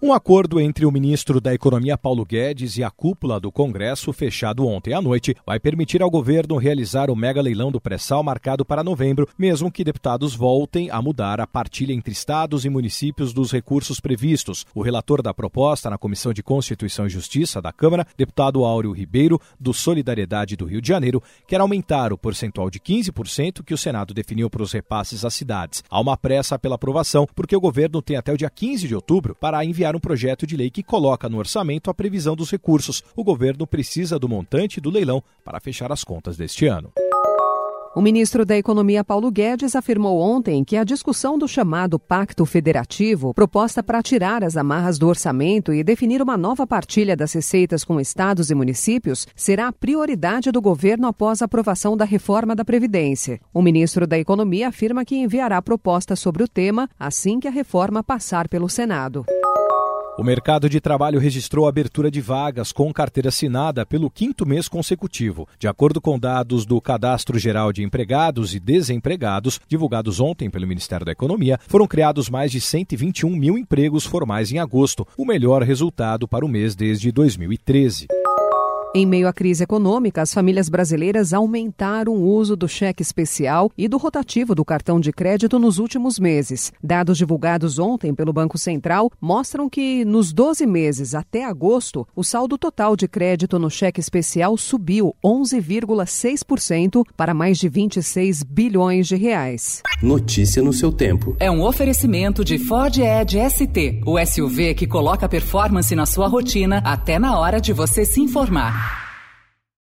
Um acordo entre o ministro da Economia Paulo Guedes e a cúpula do Congresso, fechado ontem à noite, vai permitir ao governo realizar o mega leilão do pré-sal marcado para novembro, mesmo que deputados voltem a mudar a partilha entre estados e municípios dos recursos previstos. O relator da proposta na Comissão de Constituição e Justiça da Câmara, deputado Áureo Ribeiro, do Solidariedade do Rio de Janeiro, quer aumentar o percentual de 15% que o Senado definiu para os repasses às cidades. Há uma pressa pela aprovação, porque o governo tem até o dia 15 de outubro para enviar um projeto de lei que coloca no orçamento a previsão dos recursos. O governo precisa do montante do leilão para fechar as contas deste ano. O ministro da Economia Paulo Guedes afirmou ontem que a discussão do chamado Pacto Federativo, proposta para tirar as amarras do orçamento e definir uma nova partilha das receitas com estados e municípios, será a prioridade do governo após a aprovação da reforma da Previdência. O ministro da Economia afirma que enviará proposta sobre o tema assim que a reforma passar pelo Senado. O mercado de trabalho registrou abertura de vagas com carteira assinada pelo quinto mês consecutivo. De acordo com dados do Cadastro Geral de Empregados e Desempregados, divulgados ontem pelo Ministério da Economia, foram criados mais de 121 mil empregos formais em agosto, o melhor resultado para o mês desde 2013. Em meio à crise econômica, as famílias brasileiras aumentaram o uso do cheque especial e do rotativo do cartão de crédito nos últimos meses. Dados divulgados ontem pelo Banco Central mostram que, nos 12 meses até agosto, o saldo total de crédito no cheque especial subiu 11,6% para mais de 26 bilhões de reais. Notícia no seu tempo. É um oferecimento de Ford Edge ST, o SUV que coloca performance na sua rotina até na hora de você se informar.